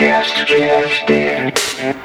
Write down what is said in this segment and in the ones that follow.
guest, guest, guest.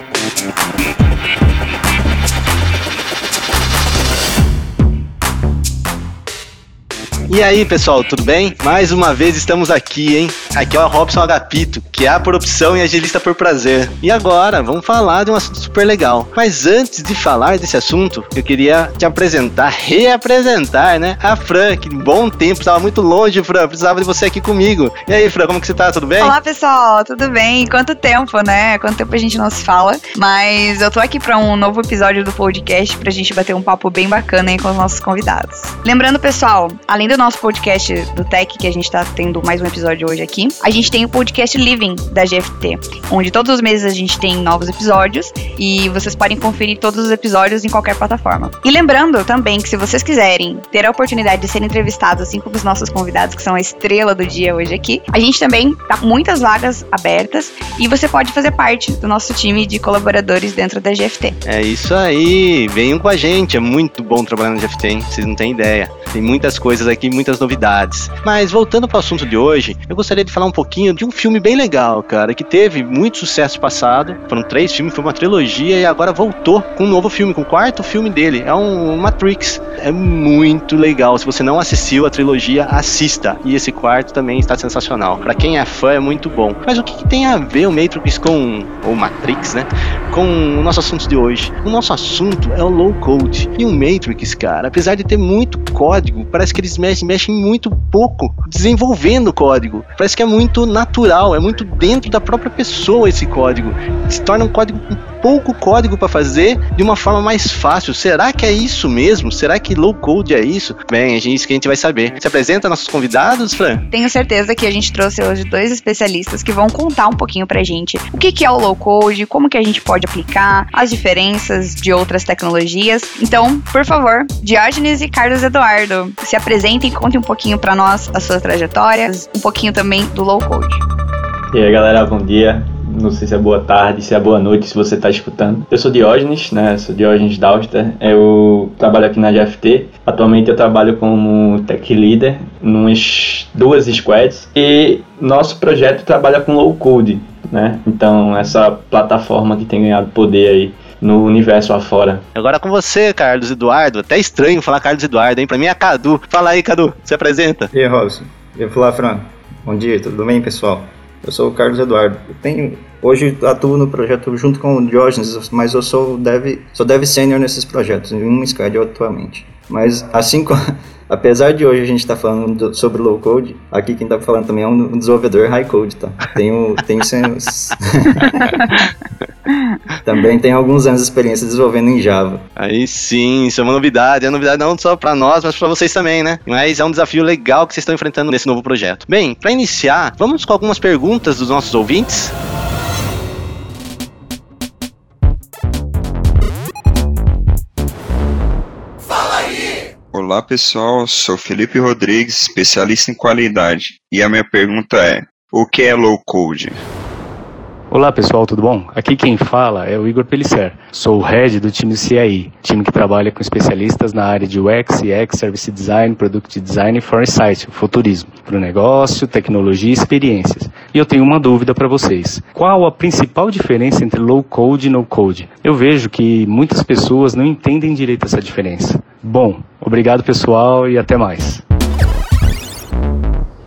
E aí, pessoal, tudo bem? Mais uma vez estamos aqui, hein? Aqui é o Robson Agapito, que é por opção e agilista por prazer. E agora, vamos falar de um assunto super legal. Mas antes de falar desse assunto, eu queria te apresentar, reapresentar, né? A Fran, que bom tempo, estava muito longe, Fran, precisava de você aqui comigo. E aí, Fran, como que você tá? Tudo bem? Olá, pessoal, tudo bem? Quanto tempo, né? Quanto tempo a gente não se fala. Mas eu tô aqui para um novo episódio do podcast pra gente bater um papo bem bacana aí com os nossos convidados. Lembrando, pessoal, além do nosso podcast do Tech, que a gente tá tendo mais um episódio hoje aqui, a gente tem o podcast Living da GFT, onde todos os meses a gente tem novos episódios e vocês podem conferir todos os episódios em qualquer plataforma. E lembrando também que se vocês quiserem ter a oportunidade de ser entrevistados, assim como os nossos convidados, que são a estrela do dia hoje aqui, a gente também tá com muitas vagas abertas e você pode fazer parte do nosso time de colaboradores dentro da GFT. É isso aí, venham com a gente, é muito bom trabalhar na GFT, hein? Vocês não têm ideia. Tem muitas coisas aqui, muitas novidades. Mas voltando para o assunto de hoje, eu gostaria de falar um pouquinho de um filme bem legal, cara, que teve muito sucesso passado. Foram três filmes, foi uma trilogia e agora voltou com um novo filme, com o quarto filme dele. É um Matrix. É muito legal. Se você não assistiu a trilogia, assista. E esse quarto também está sensacional. Para quem é fã, é muito bom. Mas o que, que tem a ver o Matrix com o Matrix, né? Com o nosso assunto de hoje. O nosso assunto é o low code. E o Matrix, cara, apesar de ter muito código, parece que eles mexem, mexem muito pouco desenvolvendo código. Parece que é muito natural, é muito dentro da própria pessoa esse código. Se torna um código pouco código para fazer de uma forma mais fácil. Será que é isso mesmo? Será que low code é isso? Bem, é isso que a gente vai saber. Se apresenta nossos convidados, Fran? Tenho certeza que a gente trouxe hoje dois especialistas que vão contar um pouquinho pra gente o que, que é o low code, como que a gente pode aplicar, as diferenças de outras tecnologias. Então, por favor, Diógenes e Carlos Eduardo, se apresentem e contem um pouquinho para nós as suas trajetórias, um pouquinho também do low code. E aí, galera, bom dia. Não sei se é boa tarde, se é boa noite, se você está escutando. Eu sou Diógenes, né? Sou Diógenes Dauster. Eu trabalho aqui na GFT. Atualmente eu trabalho como tech leader em duas squads. E nosso projeto trabalha com low code, né? Então, essa plataforma que tem ganhado poder aí no universo afora. Agora com você, Carlos Eduardo. Até estranho falar Carlos Eduardo, hein? Pra mim é Cadu. Fala aí, Cadu. Se apresenta. E aí, Robson. E aí, Fran. Bom dia, tudo bem, pessoal? Eu sou o Carlos Eduardo. Eu tenho, hoje atuo no projeto junto com o Diógenes, mas eu sou dev, sou dev sênior nesses projetos, em um Skydio atualmente. Mas assim como, apesar de hoje a gente estar tá falando sobre low code, aqui quem está falando também é um desenvolvedor high code, tá? Tenho, tenho também tenho alguns anos de experiência desenvolvendo em Java. Aí sim, isso é uma novidade. É uma novidade não só para nós, mas para vocês também, né? Mas é um desafio legal que vocês estão enfrentando nesse novo projeto. Bem, para iniciar, vamos com algumas perguntas dos nossos ouvintes. Olá pessoal, sou Felipe Rodrigues, especialista em qualidade. E a minha pergunta é: o que é low code? Olá pessoal, tudo bom? Aqui quem fala é o Igor Pellicer. Sou o head do time CIE, time que trabalha com especialistas na área de UX, EX, Service Design, Product Design e Foresight, futurismo, para o negócio, tecnologia e experiências. E eu tenho uma dúvida para vocês. Qual a principal diferença entre low code e no code? Eu vejo que muitas pessoas não entendem direito essa diferença. Bom, obrigado pessoal e até mais.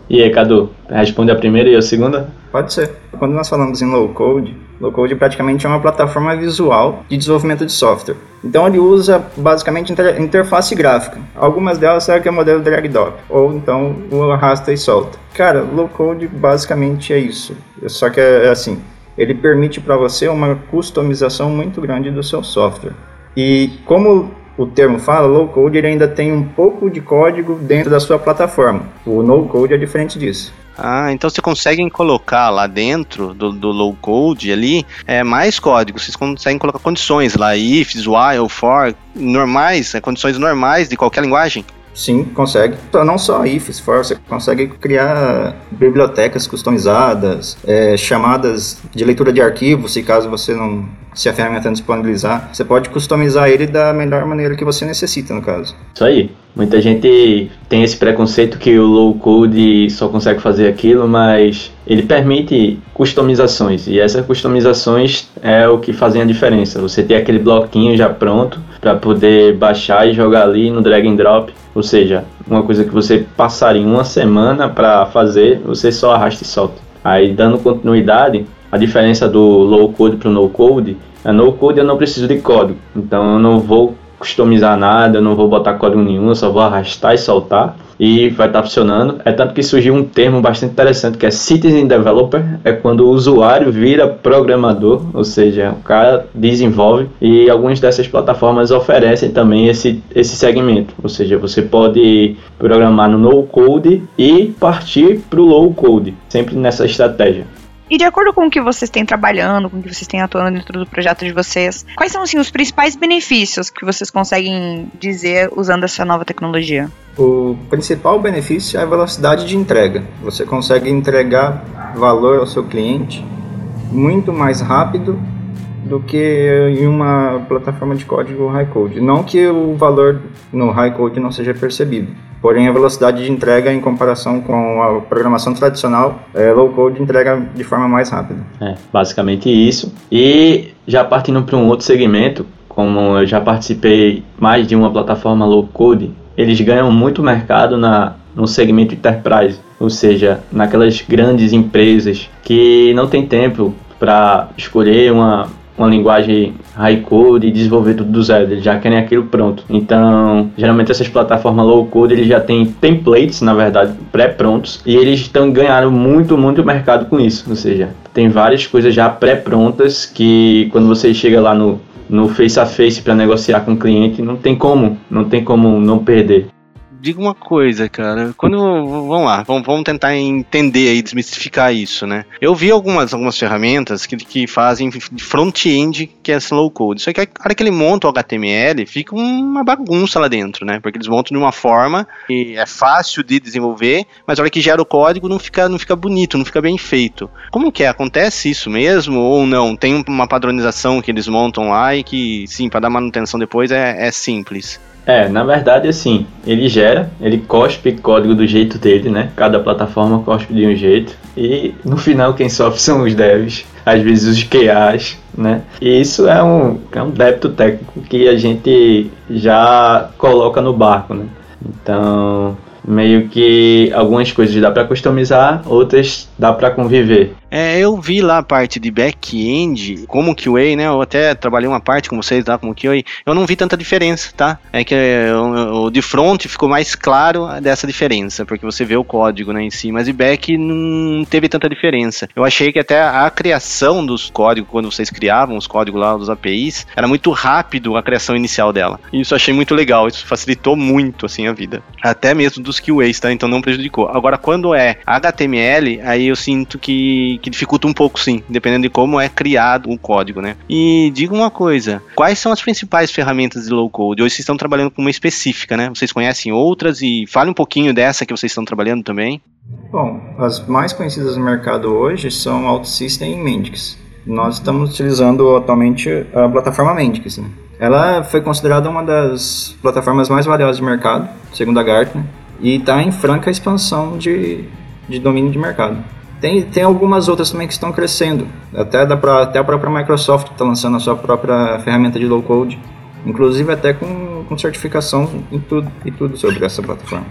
E aí, Cadu, responde a primeira e a segunda? Pode ser. Quando nós falamos em low code, low code praticamente é uma plataforma visual de desenvolvimento de software. Então ele usa basicamente inter interface gráfica. Algumas delas servem que é o modelo drag drop, ou então o arrasta e solta. Cara, low code basicamente é isso. Só que é, é assim, ele permite para você uma customização muito grande do seu software. E como o termo fala, low code ele ainda tem um pouco de código dentro da sua plataforma. O no code é diferente disso. Ah, então você conseguem colocar lá dentro do, do low code ali é, mais código. Vocês conseguem colocar condições lá, ifs, while, for, normais, é, condições normais de qualquer linguagem? Sim, consegue. Não só ifs, for, você consegue criar bibliotecas customizadas, é, chamadas de leitura de arquivos, se caso você não se a ferramenta disponibilizar, você pode customizar ele da melhor maneira que você necessita, no caso. Isso aí. Muita gente tem esse preconceito que o low code só consegue fazer aquilo, mas ele permite customizações e essas customizações é o que fazem a diferença. Você tem aquele bloquinho já pronto para poder baixar e jogar ali no drag and drop, ou seja, uma coisa que você passaria uma semana para fazer, você só arrasta e solta. Aí dando continuidade, a diferença do low code para o no code, a no code eu não preciso de código, então eu não vou customizar nada, não vou botar código nenhum, só vou arrastar e soltar e vai estar tá funcionando. É tanto que surgiu um termo bastante interessante que é Citizen Developer, é quando o usuário vira programador, ou seja, o cara desenvolve e algumas dessas plataformas oferecem também esse, esse segmento, ou seja, você pode programar no no code e partir para o low code, sempre nessa estratégia. E de acordo com o que vocês têm trabalhando, com o que vocês têm atuando dentro do projeto de vocês, quais são assim, os principais benefícios que vocês conseguem dizer usando essa nova tecnologia? O principal benefício é a velocidade de entrega. Você consegue entregar valor ao seu cliente muito mais rápido do que em uma plataforma de código high code. Não que o valor no high code não seja percebido, porém a velocidade de entrega em comparação com a programação tradicional, é, low code entrega de forma mais rápida. É, basicamente isso. E já partindo para um outro segmento, como eu já participei mais de uma plataforma low code, eles ganham muito mercado na, no segmento enterprise, ou seja, naquelas grandes empresas que não tem tempo para escolher uma uma linguagem high code e desenvolver tudo do zero, eles já querem aquilo pronto. Então, geralmente essas plataformas low code, eles já têm templates, na verdade, pré-prontos, e eles estão ganhando muito, muito mercado com isso. Ou seja, tem várias coisas já pré-prontas que quando você chega lá no, no face a face para negociar com o cliente, não tem como, não tem como não perder diga uma coisa, cara. Quando. Vamos lá, vamos, vamos tentar entender e desmistificar isso, né? Eu vi algumas, algumas ferramentas que, que fazem front-end, que é slow code. Só que a hora que ele monta o HTML, fica uma bagunça lá dentro, né? Porque eles montam de uma forma que é fácil de desenvolver, mas a hora que gera o código não fica, não fica bonito, não fica bem feito. Como que é? Acontece isso mesmo ou não? Tem uma padronização que eles montam lá e que, sim, para dar manutenção depois é, é simples. É, na verdade, assim, ele gera, ele cospe código do jeito dele, né? Cada plataforma cospe de um jeito. E no final quem sofre são os devs, às vezes os QAs, né? E isso é um, é um débito técnico que a gente já coloca no barco, né? Então, meio que algumas coisas dá para customizar, outras dá para conviver. É, eu vi lá a parte de back-end, como QA, né? Eu até trabalhei uma parte com vocês lá como QA. Eu não vi tanta diferença, tá? É que é, o, de front ficou mais claro dessa diferença, porque você vê o código né, em si, mas de back não teve tanta diferença. Eu achei que até a criação dos códigos, quando vocês criavam os códigos lá dos APIs, era muito rápido a criação inicial dela. E isso achei muito legal, isso facilitou muito assim a vida. Até mesmo dos QAs, tá? Então não prejudicou. Agora, quando é HTML, aí eu sinto que que, dificulta um pouco, sim, dependendo de como é criado o código, né? E diga uma coisa: quais são as principais ferramentas de low code? Hoje vocês estão trabalhando com uma específica, né? Vocês conhecem outras e fale um pouquinho dessa que vocês estão trabalhando também. Bom, as mais conhecidas no mercado hoje são OutSystem e Mendix. Nós estamos utilizando atualmente a plataforma Mendix, né? Ela foi considerada uma das plataformas mais valiosas de mercado, segundo a Gartner, e está em franca expansão de, de domínio de mercado. Tem, tem algumas outras também que estão crescendo. Até, da, até a própria Microsoft está lançando a sua própria ferramenta de low code. Inclusive até com, com certificação em tudo, e tudo sobre essa plataforma.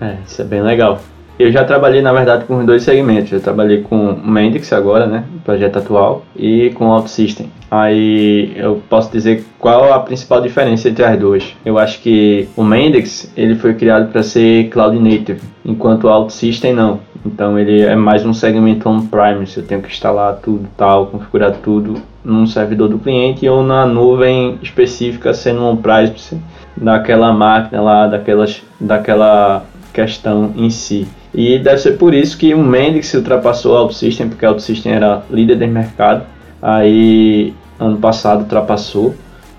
É, isso é bem legal. Eu já trabalhei, na verdade, com os dois segmentos. Eu trabalhei com o Mendix agora, né, o projeto atual, e com o OutSystem. Aí eu posso dizer qual a principal diferença entre as duas. Eu acho que o Mendix ele foi criado para ser cloud native, enquanto o OutSystem não. Então ele é mais um segmento on-premise. Eu tenho que instalar tudo, tal, configurar tudo num servidor do cliente ou na nuvem específica, sendo on-premise daquela máquina lá, daquelas, daquela questão em si. E deve ser por isso que o Mendix ultrapassou o OutSystem, porque o OutSystem era líder de mercado. Aí ano passado ultrapassou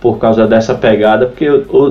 por causa dessa pegada, porque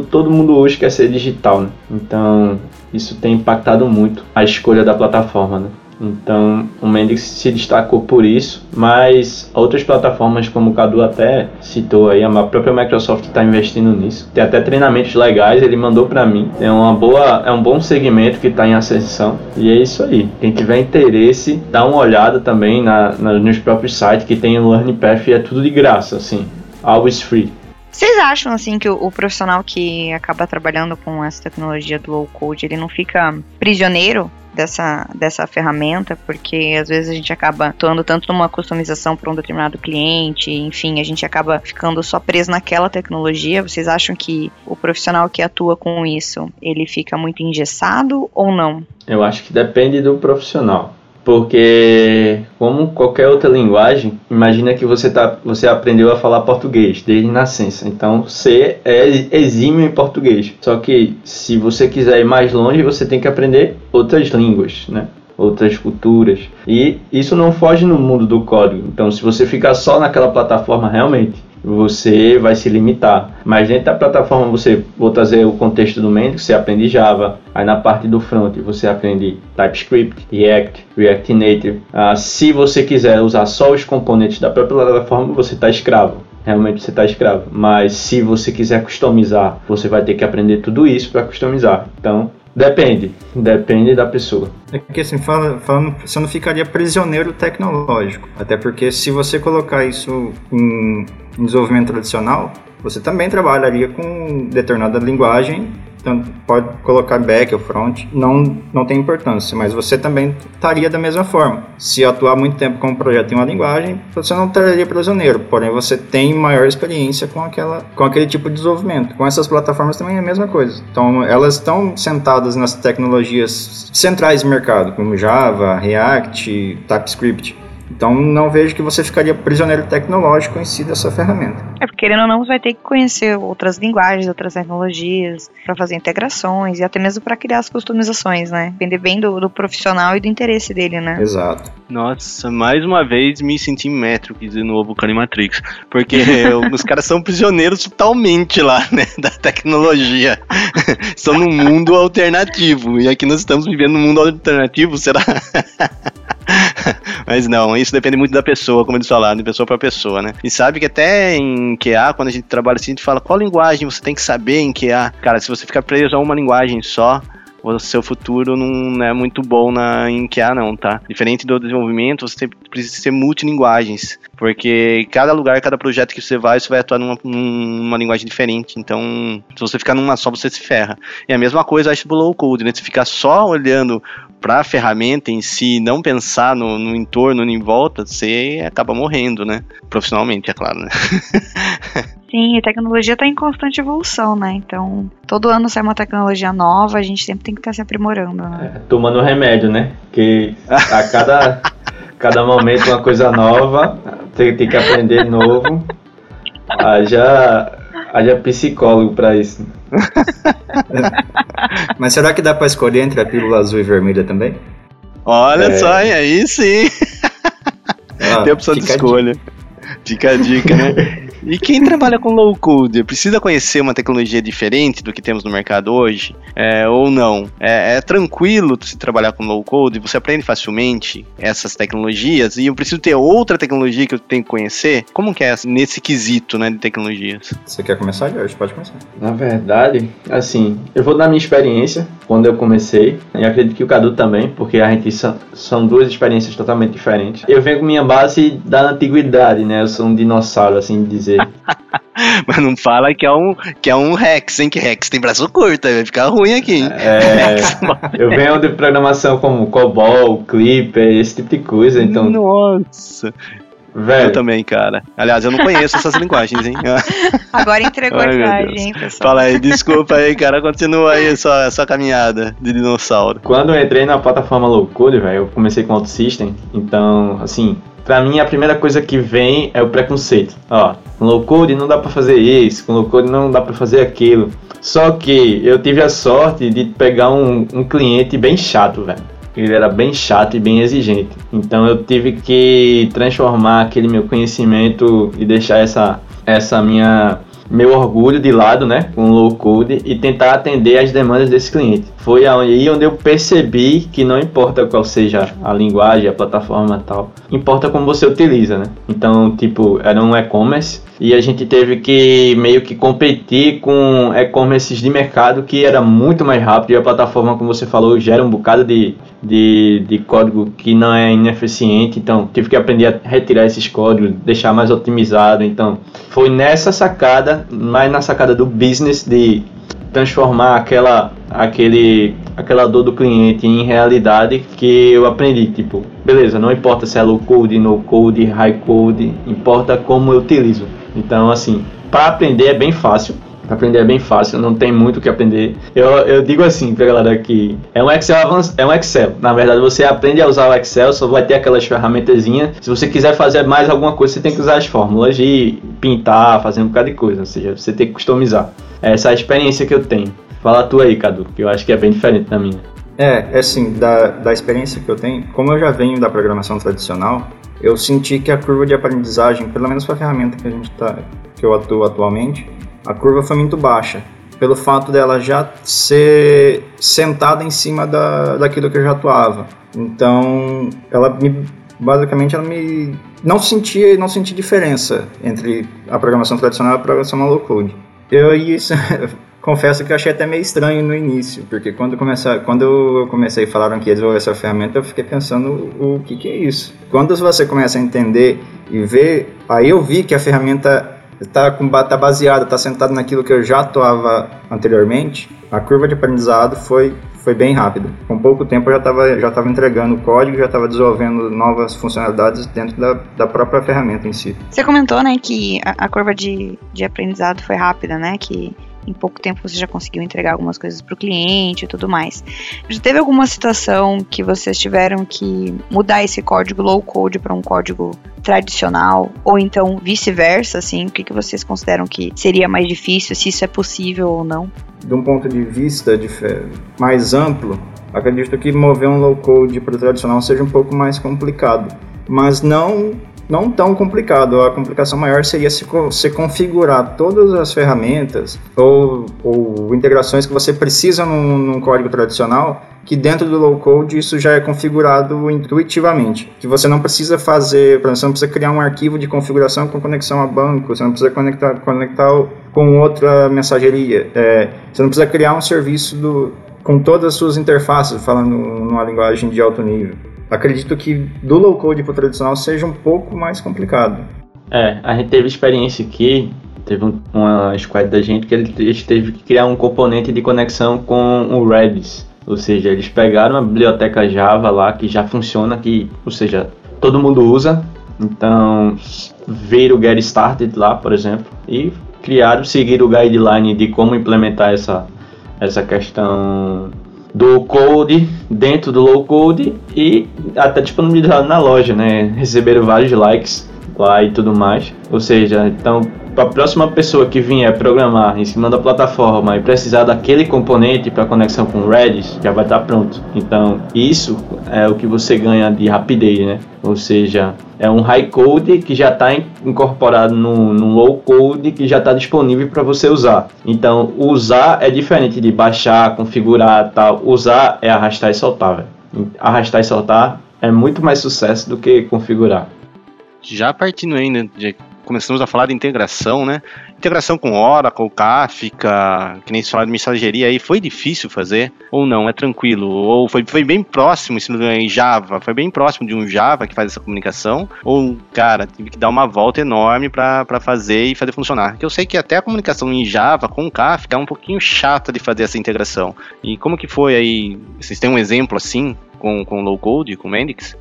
todo mundo hoje quer ser digital, né? Então isso tem impactado muito a escolha da plataforma, né? Então o Mendix se destacou por isso, mas outras plataformas como o Cadu até citou aí, a própria Microsoft está investindo nisso. Tem até treinamentos legais, ele mandou para mim. É uma boa, é um bom segmento que está em ascensão e é isso aí. Quem tiver interesse, dá uma olhada também na, na nos próprios sites que tem o Learning Path e é tudo de graça, assim, always free. Vocês acham assim que o, o, profissional que acaba trabalhando com essa tecnologia do low code, ele não fica prisioneiro dessa, dessa ferramenta, porque às vezes a gente acaba atuando tanto numa customização para um determinado cliente, enfim, a gente acaba ficando só preso naquela tecnologia. Vocês acham que o profissional que atua com isso, ele fica muito engessado ou não? Eu acho que depende do profissional. Porque, como qualquer outra linguagem, imagina que você, tá, você aprendeu a falar português desde nascença. Então, você é exímio em português. Só que, se você quiser ir mais longe, você tem que aprender outras línguas, né? outras culturas. E isso não foge no mundo do código. Então, se você ficar só naquela plataforma, realmente, você vai se limitar. Mas dentro da plataforma você vou trazer o contexto do Mendes, você aprende Java. Aí na parte do front você aprende TypeScript, React, React Native. Ah, se você quiser usar só os componentes da própria plataforma, você está escravo realmente você está escravo. Mas se você quiser customizar, você vai ter que aprender tudo isso para customizar. Então, Depende, depende da pessoa. É que assim, falando, falando, você não ficaria prisioneiro tecnológico. Até porque se você colocar isso em, em desenvolvimento tradicional, você também trabalharia com determinada linguagem tanto pode colocar back ou front, não, não tem importância, mas você também estaria da mesma forma. Se atuar muito tempo com um projeto em uma linguagem, você não estaria prisioneiro, porém você tem maior experiência com, aquela, com aquele tipo de desenvolvimento. Com essas plataformas também é a mesma coisa. Então, elas estão sentadas nas tecnologias centrais do mercado, como Java, React, TypeScript. Então não vejo que você ficaria prisioneiro tecnológico em si dessa ferramenta. É porque querendo ou não, você vai ter que conhecer outras linguagens, outras tecnologias, para fazer integrações e até mesmo para criar as customizações, né? Depender bem do, do, profissional e do interesse dele, né? Exato. Nossa, mais uma vez me senti Matrix de novo com Matrix. Porque os caras são prisioneiros totalmente lá, né? Da tecnologia. Estão num mundo alternativo. E aqui nós estamos vivendo num mundo alternativo, será? Mas não, isso depende muito da pessoa, como eles falaram, de pessoa para pessoa, né? E sabe que até em QA, quando a gente trabalha assim, a gente fala qual linguagem você tem que saber em QA. Cara, se você ficar preso a uma linguagem só, o seu futuro não é muito bom na, em QA não, tá? Diferente do desenvolvimento, você precisa ser multilinguagens, porque cada lugar, cada projeto que você vai, você vai atuar numa, numa linguagem diferente, então se você ficar numa só, você se ferra. E a mesma coisa, acho, do low code, né? Se ficar só olhando para a ferramenta em si, não pensar no, no entorno, em volta, você acaba morrendo, né? Profissionalmente, é claro, né? Sim, a tecnologia está em constante evolução, né? Então, todo ano sai uma tecnologia nova, a gente sempre tem que estar tá se aprimorando. Né? É, tomando remédio, né? Que a cada, cada momento uma coisa nova, tem, tem que aprender novo. Haja, haja psicólogo para isso. Mas será que dá para escolher entre a pílula azul e vermelha também? Olha é... só, aí sim. Ah, Tem a opção de escolha. Fica a dica, né? E quem trabalha com low code precisa conhecer uma tecnologia diferente do que temos no mercado hoje? É, ou não? É, é, tranquilo se trabalhar com low code? Você aprende facilmente essas tecnologias? E eu preciso ter outra tecnologia que eu tenho que conhecer? Como que é nesse quesito né, de tecnologias? Você quer começar, Jorge? Pode começar. Na verdade, assim, eu vou dar minha experiência quando eu comecei, e acredito que o Cadu também, porque a gente são, são duas experiências totalmente diferentes. Eu venho com minha base da antiguidade, né? Eu sou um dinossauro, assim dizer Mas não fala que é um, que é um Rex, hein? Que Rex tem braço curto, vai ficar ruim aqui, hein? É, eu venho de programação como COBOL, Clipper, esse tipo de coisa, então... Nossa! Velho. Eu também, cara. Aliás, eu não conheço essas linguagens, hein? Agora entregou Ai, a idade, hein, pessoal? Fala aí, desculpa aí, cara. Continua aí a sua, a sua caminhada de dinossauro. Quando eu entrei na plataforma Low Code, velho, eu comecei com Auto System. Então, assim, Pra mim, a primeira coisa que vem é o preconceito. Ó, com low code não dá para fazer isso, com low code não dá para fazer aquilo. Só que eu tive a sorte de pegar um, um cliente bem chato, velho. Ele era bem chato e bem exigente. Então eu tive que transformar aquele meu conhecimento e deixar essa, essa minha meu orgulho de lado, né, com low code e tentar atender as demandas desse cliente. Foi aí onde eu percebi que não importa qual seja a linguagem, a plataforma tal, importa como você utiliza, né? Então, tipo, era um e-commerce e a gente teve que meio que competir com e-commerces de mercado que era muito mais rápido e a plataforma, como você falou, gera um bocado de, de, de código que não é ineficiente, então tive que aprender a retirar esses códigos, deixar mais otimizado, então foi nessa sacada, mais na sacada do business de transformar aquela aquele aquela dor do cliente em realidade que eu aprendi, tipo, beleza, não importa se é low code, no code, high code, importa como eu utilizo. Então, assim, para aprender é bem fácil. Aprender é bem fácil, não tem muito o que aprender. Eu, eu digo assim pra galera que é um Excel avançado, é um Excel. Na verdade, você aprende a usar o Excel, só vai ter aquelas ferramentazinhas. Se você quiser fazer mais alguma coisa, você tem que usar as fórmulas de pintar, fazer um bocado de coisa. Ou seja, você tem que customizar. Essa é a experiência que eu tenho. Fala tu aí, Cadu, que eu acho que é bem diferente da minha. É, é assim, da, da experiência que eu tenho, como eu já venho da programação tradicional, eu senti que a curva de aprendizagem, pelo menos para a ferramenta que a gente tá, que eu atuo atualmente, a curva foi muito baixa, pelo fato dela já ser sentada em cima da, daquilo que eu já atuava. Então, ela me basicamente ela me não sentia não senti diferença entre a programação tradicional e a programação low code. Eu isso confesso que eu achei até meio estranho no início, porque quando, começa, quando eu comecei falaram que ia desenvolver essa ferramenta, eu fiquei pensando o que, que é isso. Quando você começa a entender e ver, aí eu vi que a ferramenta está tá baseada, está sentada naquilo que eu já atuava anteriormente, a curva de aprendizado foi foi bem rápida. Com pouco tempo eu já estava já tava entregando o código, já estava desenvolvendo novas funcionalidades dentro da, da própria ferramenta em si. Você comentou, né, que a, a curva de, de aprendizado foi rápida, né, que em pouco tempo você já conseguiu entregar algumas coisas para o cliente e tudo mais. Já teve alguma situação que vocês tiveram que mudar esse código low code para um código tradicional ou então vice-versa, assim, o que, que vocês consideram que seria mais difícil, se isso é possível ou não? De um ponto de vista de mais amplo, acredito que mover um low code para o tradicional seja um pouco mais complicado, mas não não tão complicado. A complicação maior seria se, se configurar todas as ferramentas ou, ou integrações que você precisa num, num, código tradicional, que dentro do low code isso já é configurado intuitivamente. Que você não precisa fazer, por exemplo, você não precisa criar um arquivo de configuração com conexão a banco, você não precisa conectar, conectar com outra mensageria, é, você não precisa criar um serviço do, com todas as suas interfaces, falando numa linguagem de alto nível acredito que do low code para o tradicional seja um pouco mais complicado. É, a gente teve experiência aqui, teve uma squad da gente que eles teve que criar um componente de conexão com o Redis. Ou seja, eles pegaram a biblioteca Java lá que já funciona, que, ou seja, todo mundo usa. Então, ver o Get Started lá, por exemplo, e criaram, seguir o guideline de como implementar essa, essa questão do code dentro do low code e até disponibilizado na loja, né? Receberam vários likes lá e tudo mais. Ou seja, então para a próxima pessoa que vier programar em cima da plataforma e precisar daquele componente para conexão com o Redis, já vai estar tá pronto. Então, isso é o que você ganha de rapidez, né? Ou seja, é um high code que já está incorporado no, no, low code que já está disponível para você usar. Então, usar é diferente de baixar, configurar, tal. Usar é arrastar e soltar. Véio. Arrastar e soltar é muito mais sucesso do que configurar. Já partindo ainda começamos a falar de integração, né? Integração com Oracle, Kafka, que nem se fala de mensageria aí, foi difícil fazer? Ou não? É tranquilo? Ou foi, foi bem próximo, em Java, foi bem próximo de um Java que faz essa comunicação? Ou, cara, tive que dar uma volta enorme para fazer e fazer funcionar? Porque eu sei que até a comunicação em Java com Kafka é um pouquinho chata de fazer essa integração. E como que foi aí? Vocês têm um exemplo assim com, com low code, com Mendix?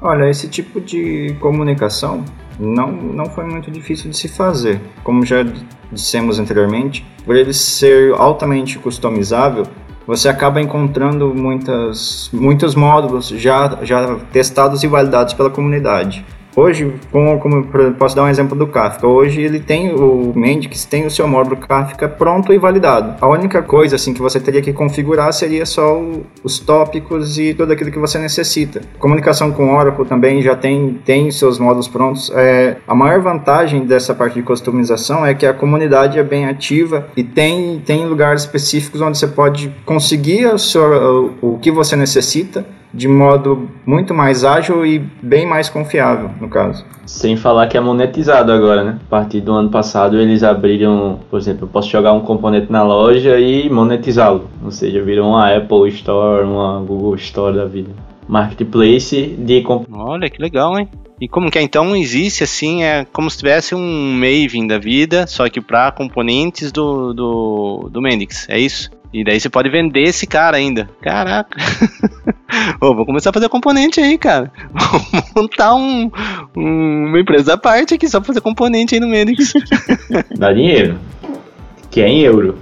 Olha, esse tipo de comunicação não, não foi muito difícil de se fazer. Como já dissemos anteriormente, por ele ser altamente customizável, você acaba encontrando muitas, muitos módulos já, já testados e validados pela comunidade. Hoje, como, como posso dar um exemplo do Kafka, hoje ele tem o Mendix tem o seu módulo Kafka pronto e validado. A única coisa assim que você teria que configurar seria só o, os tópicos e tudo aquilo que você necessita. Comunicação com Oracle também já tem tem seus módulos prontos. É, a maior vantagem dessa parte de customização é que a comunidade é bem ativa e tem tem lugares específicos onde você pode conseguir o, seu, o, o que você necessita de modo muito mais ágil e bem mais confiável, no caso. Sem falar que é monetizado agora, né? A partir do ano passado eles abriram, por exemplo, eu posso jogar um componente na loja e monetizá-lo. Ou seja, virou uma Apple Store, uma Google Store da vida. Marketplace de Olha que legal, hein? E como que é? Então existe assim, é como se tivesse um Maven da vida, só que para componentes do, do, do Mendix, é isso? E daí você pode vender esse cara ainda. Caraca. Ô, vou começar a fazer componente aí, cara. Vou montar um, um, uma empresa à parte aqui só pra fazer componente aí no Menix. Dá dinheiro. Que é em euro.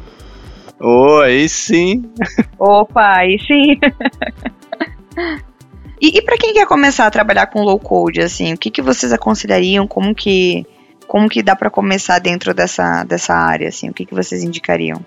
Oh, aí sim. Opa, aí sim. e, e para quem quer começar a trabalhar com low code, assim, o que, que vocês aconselhariam? Como que, como que dá para começar dentro dessa, dessa área, assim? O que, que vocês indicariam?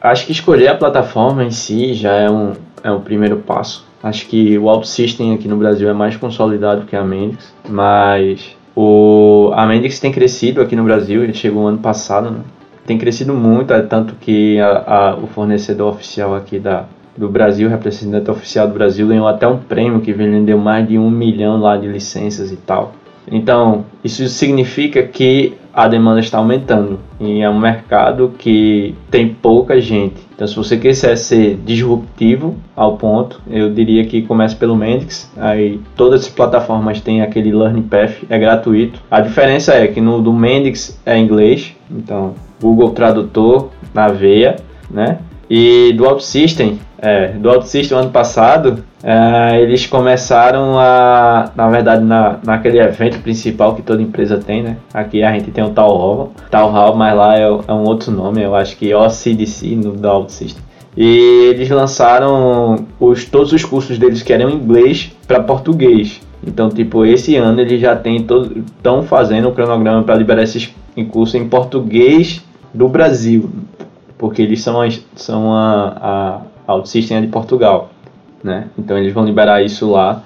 Acho que escolher a plataforma em si já é um, é um primeiro passo. Acho que o OutSystem aqui no Brasil é mais consolidado que a Mendix, mas o, a Mendix tem crescido aqui no Brasil, ele chegou ano passado, né? tem crescido muito, é tanto que a, a, o fornecedor oficial aqui da, do Brasil, representante oficial do Brasil, ganhou até um prêmio que vendeu mais de um milhão lá de licenças e tal. Então, isso significa que a demanda está aumentando e é um mercado que tem pouca gente. Então, se você quiser ser disruptivo ao ponto, eu diria que comece pelo Mendix. Aí todas as plataformas têm aquele Learning Path, é gratuito. A diferença é que no do Mendix é inglês, então Google Tradutor na veia, né? E do OutSystem, é, do OutSystem ano passado, é, eles começaram a, na verdade, na, naquele evento principal que toda empresa tem, né? Aqui a gente tem o Town Hall, Town Hall, mas lá é, é, um outro nome, eu acho que é OCDC no do OutSystem. E eles lançaram os, todos os cursos deles que eram em inglês para português. Então, tipo, esse ano eles já todo, estão fazendo o cronograma para liberar esses cursos em português do Brasil porque eles são, são a, a OutSystem de Portugal, né? Então eles vão liberar isso lá,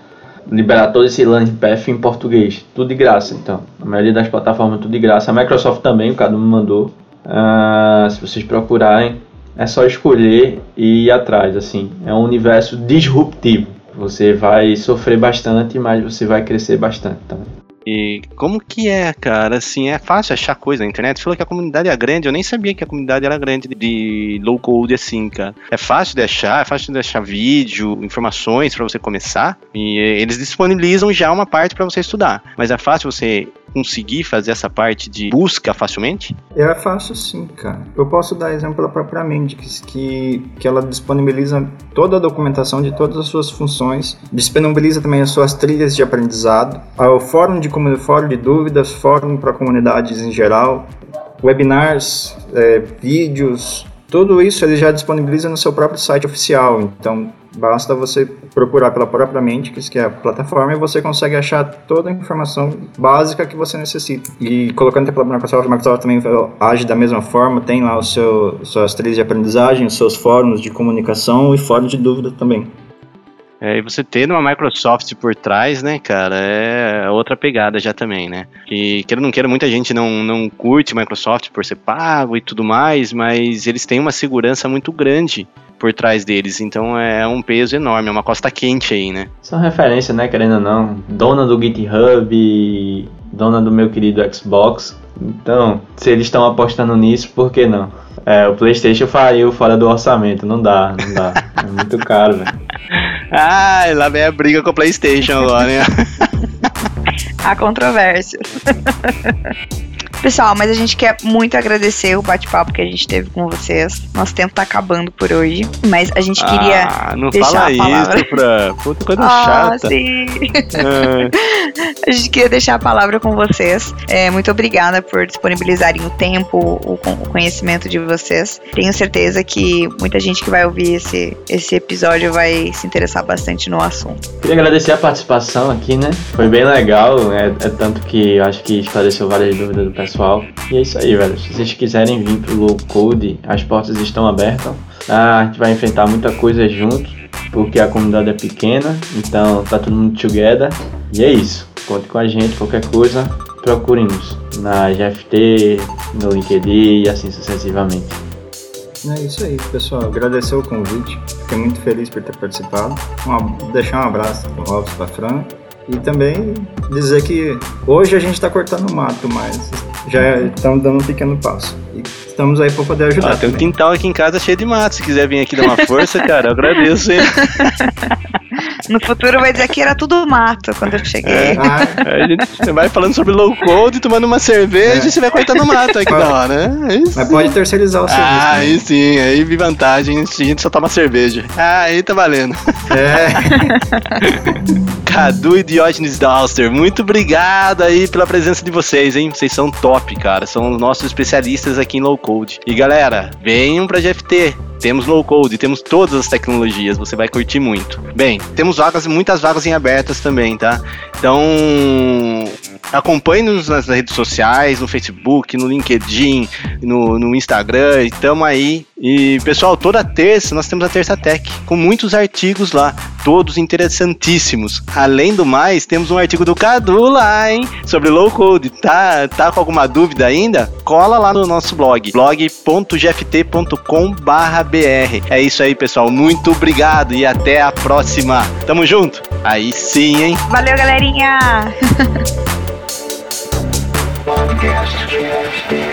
liberar todo esse Path em português, tudo de graça, então. A maioria das plataformas tudo de graça. A Microsoft também, o Cadu me mandou. Uh, se vocês procurarem, é só escolher e ir atrás, assim. É um universo disruptivo. Você vai sofrer bastante, mas você vai crescer bastante também. E como que é, cara? Assim, é fácil achar coisa na internet. Você falou que a comunidade é grande. Eu nem sabia que a comunidade era grande de low code assim, cara. É fácil de achar, é fácil de achar vídeo, informações para você começar. E eles disponibilizam já uma parte para você estudar. Mas é fácil você conseguir fazer essa parte de busca facilmente? É fácil sim, cara. Eu posso dar exemplo própria Mendix, que, que ela disponibiliza toda a documentação de todas as suas funções, disponibiliza também as suas trilhas de aprendizado, o fórum de, fórum de dúvidas, fórum para comunidades em geral, webinars, é, vídeos, tudo isso ele já disponibiliza no seu próprio site oficial. Então, Basta você procurar pela própria Mentics, que é a plataforma, e você consegue achar toda a informação básica que você necessita. E colocando pela Microsoft, a Microsoft também age da mesma forma, tem lá o seu, suas trilhas de aprendizagem, os seus fóruns de comunicação e fóruns de dúvida também. É, e você tendo uma Microsoft por trás, né, cara, é outra pegada já também, né? Que, queira ou não queira, muita gente não, não curte Microsoft por ser pago e tudo mais, mas eles têm uma segurança muito grande por trás deles. Então é um peso enorme, é uma costa quente aí, né? São referência, né, querendo ou não. Dona do GitHub, dona do meu querido Xbox. Então, se eles estão apostando nisso, por que não? É, o PlayStation faria fora do orçamento, não dá, não dá. É muito caro, velho. ah, lá vem a briga com o PlayStation agora, né? a controvérsia. Pessoal, mas a gente quer muito agradecer o bate-papo que a gente teve com vocês. Nosso tempo tá acabando por hoje, mas a gente queria Ah, não deixar fala a palavra. isso, pra. Puta coisa Ah, chata. sim. Ah, A gente queria deixar a palavra com vocês. É, muito obrigada por disponibilizarem o tempo, o, o conhecimento de vocês. Tenho certeza que muita gente que vai ouvir esse, esse episódio vai se interessar bastante no assunto. Queria agradecer a participação aqui, né? Foi bem legal, é, é tanto que eu acho que esclareceu várias dúvidas do pessoal. E é isso aí, velho. Se vocês quiserem vir pro Low Code, as portas estão abertas. Ah, a gente vai enfrentar muita coisa junto, porque a comunidade é pequena, então tá todo mundo together. E é isso. Conte com a gente, qualquer coisa, procure-nos na GFT, no LinkedIn e assim sucessivamente. É isso aí, pessoal. Agradecer o convite. Fiquei muito feliz por ter participado. Um- deixar um abraço pro Robson, pra Fran. E também dizer que hoje a gente está cortando o mato, mas já estamos dando um pequeno passo. E estamos aí para poder ajudar. ó, tem um quintal aqui em casa cheio de mato. Se quiser vir aqui dar uma força, cara, eu agradeço, hein? No futuro vai dizer que era tudo mato quando eu cheguei. É. Ah, Aí a gente vai falando sobre low code, tomando uma cerveja É. e você vai cortando mato. Aí que da hora, né? É isso. mas pode terceirizar o serviço. Ah, aí sim, aí vi vantagem, a gente só toma cerveja. Ah, aí tá valendo. É. Cadu e Diógenes Dalster, muito obrigado aí pela presença de vocês, hein? Vocês são top, cara. São os nossos especialistas aqui em low code. E galera, venham pra GFT. Temos low code, temos todas as tecnologias, você vai curtir muito. Bem, temos vagas, muitas vagas em abertas também, tá? Então, acompanhe-nos nas redes sociais, no Facebook, no LinkedIn, no, no Instagram, e tamo aí. E pessoal, toda terça nós temos a Terça Tech, com muitos artigos lá, todos interessantíssimos. Além do mais, temos um artigo do Cadu lá, hein, sobre low code. Tá, tá com alguma dúvida ainda? Cola lá no nosso blog, blog.gft.com/br. É isso aí, pessoal. Muito obrigado e até a próxima. Tamo junto. Aí sim, hein? Valeu, galerinha! Podcast.